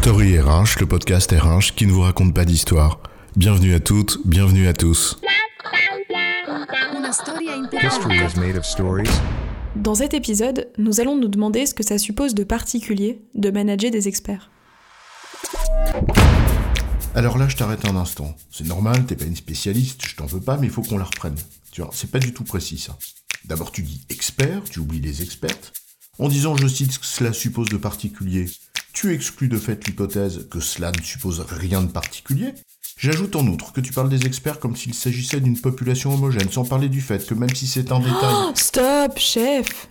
Story RH, le podcast RH qui ne vous raconte pas d'histoire. Bienvenue à toutes, bienvenue à tous. History is made of stories. Dans cet épisode, nous allons nous demander ce que ça suppose de particulier de manager des experts. Alors là, je t'arrête un instant. C'est normal, t'es pas une spécialiste, je t'en veux pas, mais il faut qu'on la reprenne. Tu vois, c'est pas du tout précis ça. D'abord, tu dis expert, tu oublies les expertes. En disant, je cite, ce que cela suppose de particulier, tu exclus de fait l'hypothèse que cela ne suppose rien de particulier. J'ajoute en outre que tu parles des experts comme s'il s'agissait d'une population homogène, sans parler du fait que même si c'est un détail... Oh, stop, chef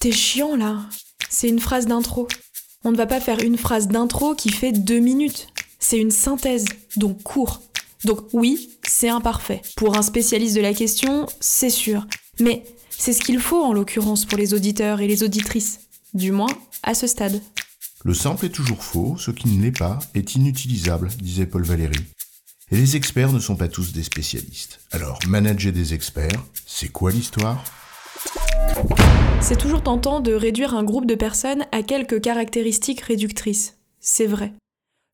T'es chiant là. C'est une phrase d'intro. On ne va pas faire une phrase d'intro qui fait deux minutes. C'est une synthèse, donc court. Donc oui, c'est imparfait. Pour un spécialiste de la question, c'est sûr. Mais c'est ce qu'il faut en l'occurrence pour les auditeurs et les auditrices. Du moins, à ce stade. Le simple est toujours faux, ce qui ne l'est pas est inutilisable, disait Paul Valéry. Et les experts ne sont pas tous des spécialistes. Alors, manager des experts, c'est quoi l'histoire? C'est toujours tentant de réduire un groupe de personnes à quelques caractéristiques réductrices. C'est vrai.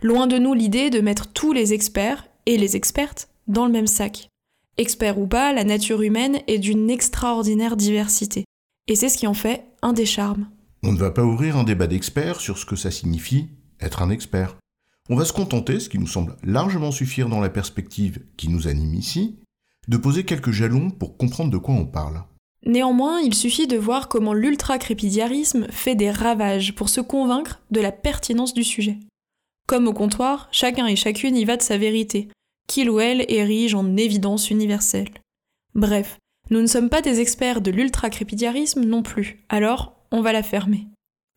Loin de nous l'idée de mettre tous les experts, et les expertes, dans le même sac. Experts ou pas, la nature humaine est d'une extraordinaire diversité. Et c'est ce qui en fait un des charmes. On ne va pas ouvrir un débat d'experts sur ce que ça signifie être un expert. On va se contenter, ce qui nous semble largement suffire dans la perspective qui nous anime ici, de poser quelques jalons pour comprendre de quoi on parle. Néanmoins, il suffit de voir comment l'ultra-crépidiarisme fait des ravages pour se convaincre de la pertinence du sujet. Comme au comptoir, chacun et chacune y va de sa vérité, qu'il ou elle érige en évidence universelle. Bref, nous ne sommes pas des experts de l'ultra-crépidiarisme non plus, alors on va la fermer.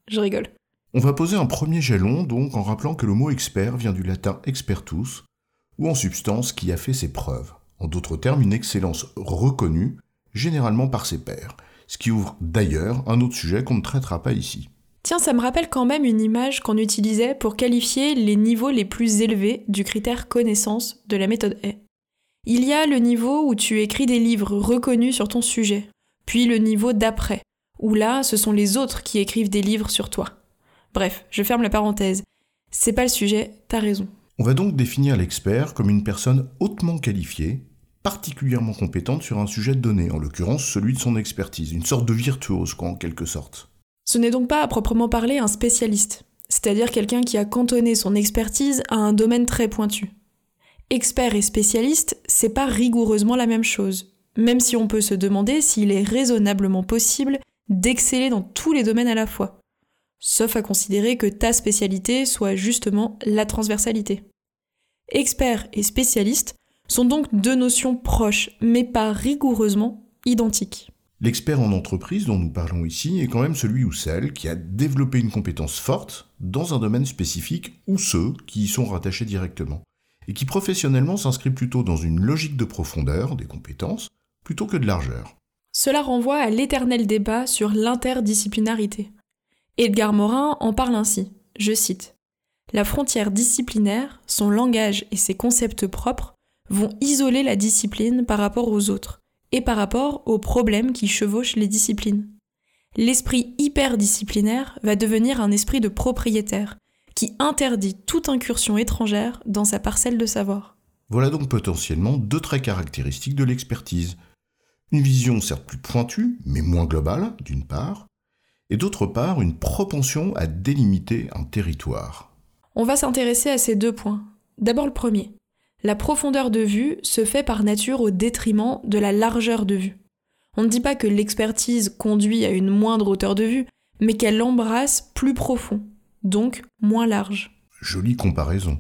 Je rigole. On va poser un premier jalon donc en rappelant que le mot expert vient du latin expertus, ou en substance qui a fait ses preuves. En d'autres termes, une excellence reconnue, généralement par ses pairs, ce qui ouvre d'ailleurs un autre sujet qu'on ne traitera pas ici. Tiens, ça me rappelle quand même une image qu'on utilisait pour qualifier les niveaux les plus élevés du critère connaissance de la méthode A. Il y a le niveau où tu écris des livres reconnus sur ton sujet, puis le niveau d'après, où là, ce sont les autres qui écrivent des livres sur toi. Bref, je ferme la parenthèse. C'est pas le sujet, t'as raison. On va donc définir l'expert comme une personne hautement qualifiée, particulièrement compétente sur un sujet donné, en l'occurrence celui de son expertise, une sorte de virtuose, quoi, en quelque sorte. Ce n'est donc pas à proprement parler un spécialiste, c'est-à-dire quelqu'un qui a cantonné son expertise à un domaine très pointu. Expert et spécialiste, c'est pas rigoureusement la même chose, même si on peut se demander s'il est raisonnablement possible d'exceller dans tous les domaines à la fois, sauf à considérer que ta spécialité soit justement la transversalité. Expert et spécialiste sont donc deux notions proches, mais pas rigoureusement identiques. L'expert en entreprise dont nous parlons ici est quand même celui ou celle qui a développé une compétence forte dans un domaine spécifique ou ceux qui y sont rattachés directement, et qui professionnellement s'inscrit plutôt dans une logique de profondeur des compétences plutôt que de largeur. Cela renvoie à l'éternel débat sur l'interdisciplinarité. Edgar Morin en parle ainsi, je cite La frontière disciplinaire, son langage et ses concepts propres vont isoler la discipline par rapport aux autres et par rapport aux problèmes qui chevauchent les disciplines. L'esprit hyperdisciplinaire va devenir un esprit de propriétaire qui interdit toute incursion étrangère dans sa parcelle de savoir. Voilà donc potentiellement deux traits caractéristiques de l'expertise une vision certes plus pointue, mais moins globale, d'une part, et d'autre part, une propension à délimiter un territoire. On va s'intéresser à ces deux points. D'abord le premier. La profondeur de vue se fait par nature au détriment de la largeur de vue. On ne dit pas que l'expertise conduit à une moindre hauteur de vue, mais qu'elle embrasse plus profond, donc moins large. Jolie comparaison.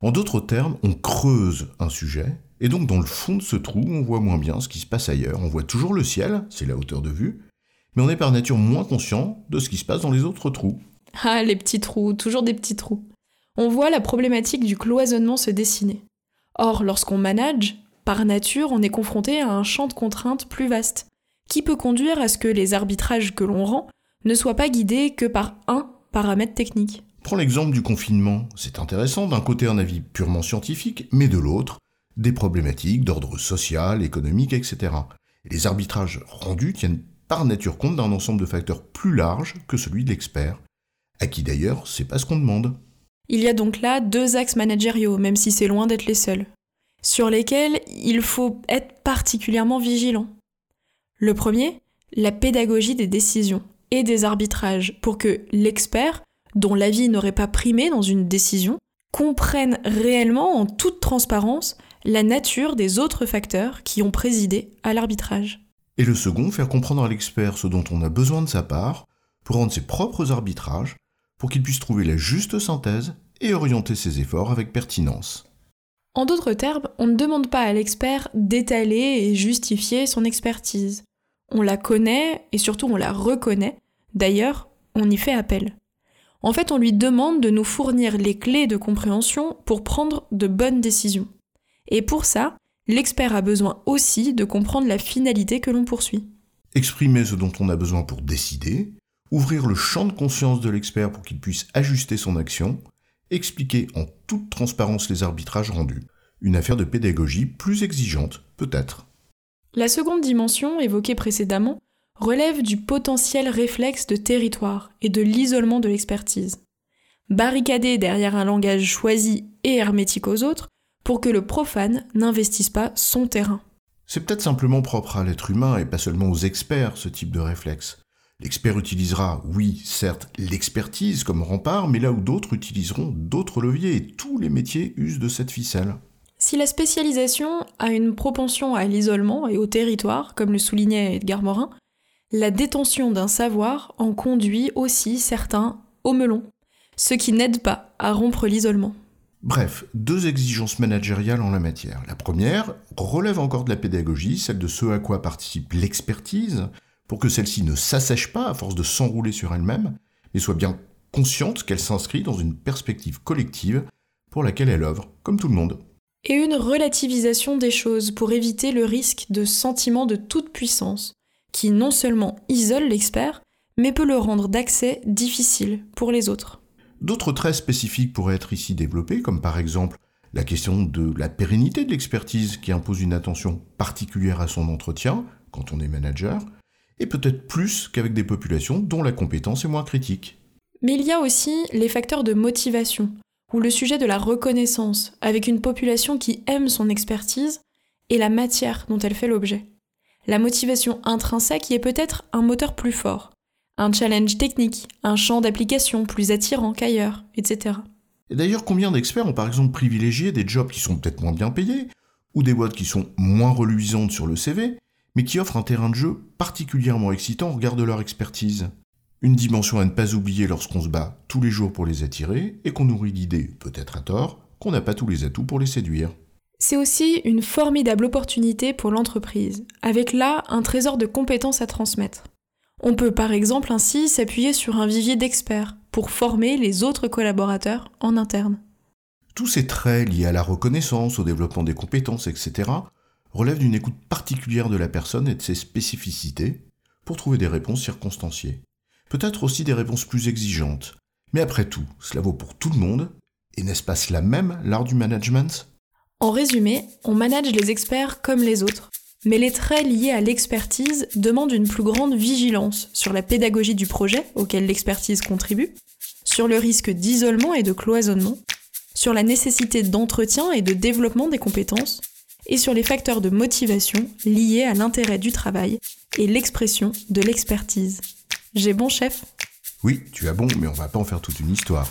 En d'autres termes, on creuse un sujet et donc dans le fond de ce trou, on voit moins bien ce qui se passe ailleurs. On voit toujours le ciel, c'est la hauteur de vue, mais on est par nature moins conscient de ce qui se passe dans les autres trous. Ah, les petits trous, toujours des petits trous. On voit la problématique du cloisonnement se dessiner. Or, lorsqu'on manage, par nature, on est confronté à un champ de contraintes plus vaste, qui peut conduire à ce que les arbitrages que l'on rend ne soient pas guidés que par un paramètre technique. Prends l'exemple du confinement. C'est intéressant d'un côté un avis purement scientifique, mais de l'autre, des problématiques d'ordre social, économique, etc. les arbitrages rendus tiennent par nature compte d'un ensemble de facteurs plus large que celui de l'expert, à qui d'ailleurs c'est pas ce qu'on demande. Il y a donc là deux axes managériaux, même si c'est loin d'être les seuls, sur lesquels il faut être particulièrement vigilant. Le premier, la pédagogie des décisions et des arbitrages pour que l'expert, dont l'avis n'aurait pas primé dans une décision, comprenne réellement en toute transparence la nature des autres facteurs qui ont présidé à l'arbitrage. Et le second, faire comprendre à l'expert ce dont on a besoin de sa part pour rendre ses propres arbitrages, pour qu'il puisse trouver la juste synthèse et orienter ses efforts avec pertinence. En d'autres termes, on ne demande pas à l'expert d'étaler et justifier son expertise. On la connaît et surtout on la reconnaît. D'ailleurs, on y fait appel. En fait, on lui demande de nous fournir les clés de compréhension pour prendre de bonnes décisions. Et pour ça, l'expert a besoin aussi de comprendre la finalité que l'on poursuit. Exprimer ce dont on a besoin pour décider, ouvrir le champ de conscience de l'expert pour qu'il puisse ajuster son action, expliquer en toute transparence les arbitrages rendus. Une affaire de pédagogie plus exigeante, peut-être. La seconde dimension, évoquée précédemment, relève du potentiel réflexe de territoire et de l'isolement de l'expertise. Barricader derrière un langage choisi et hermétique aux autres pour que le profane n'investisse pas son terrain. C'est peut-être simplement propre à l'être humain et pas seulement aux experts ce type de réflexe. L'expert utilisera, oui, certes, l'expertise comme rempart, mais là où d'autres utiliseront d'autres leviers, et tous les métiers usent de cette ficelle. Si la spécialisation a une propension à l'isolement et au territoire, comme le soulignait Edgar Morin, la détention d'un savoir en conduit aussi certains au melon, ce qui n'aide pas à rompre l'isolement. Bref, deux exigences managériales en la matière. La première relève encore de la pédagogie, celle de ce à quoi participe l'expertise, pour que celle-ci ne s'assèche pas à force de s'enrouler sur elle-même, mais soit bien consciente qu'elle s'inscrit dans une perspective collective pour laquelle elle œuvre, comme tout le monde. Et une relativisation des choses pour éviter le risque de sentiment de toute puissance, qui non seulement isole l'expert, mais peut le rendre d'accès difficile pour les autres. D'autres traits spécifiques pourraient être ici développés, comme par exemple la question de la pérennité de l'expertise qui impose une attention particulière à son entretien quand on est manager, et peut-être plus qu'avec des populations dont la compétence est moins critique. Mais il y a aussi les facteurs de motivation, ou le sujet de la reconnaissance, avec une population qui aime son expertise et la matière dont elle fait l'objet. La motivation intrinsèque y est peut-être un moteur plus fort, un challenge technique, un champ d'application plus attirant qu'ailleurs, etc. Et d'ailleurs, combien d'experts ont par exemple privilégié des jobs qui sont peut-être moins bien payés, ou des boîtes qui sont moins reluisantes sur le CV, mais qui offrent un terrain de jeu particulièrement excitant au regard de leur expertise? Une dimension à ne pas oublier lorsqu'on se bat tous les jours pour les attirer, et qu'on nourrit l'idée, peut-être à tort, qu'on n'a pas tous les atouts pour les séduire. C'est aussi une formidable opportunité pour l'entreprise, avec là un trésor de compétences à transmettre. On peut par exemple ainsi s'appuyer sur un vivier d'experts pour former les autres collaborateurs en interne. Tous ces traits liés à la reconnaissance, au développement des compétences, etc., relèvent d'une écoute particulière de la personne et de ses spécificités pour trouver des réponses circonstanciées. Peut-être aussi des réponses plus exigeantes. Mais après tout, cela vaut pour tout le monde, et n'est-ce pas cela même l'art du management? En résumé, on manage les experts comme les autres. Mais les traits liés à l'expertise demandent une plus grande vigilance sur la pédagogie du projet auquel l'expertise contribue, sur le risque d'isolement et de cloisonnement, sur la nécessité d'entretien et de développement des compétences, et sur les facteurs de motivation liés à l'intérêt du travail et l'expression de l'expertise. J'ai bon chef? Oui, tu as bon, mais on va pas en faire toute une histoire.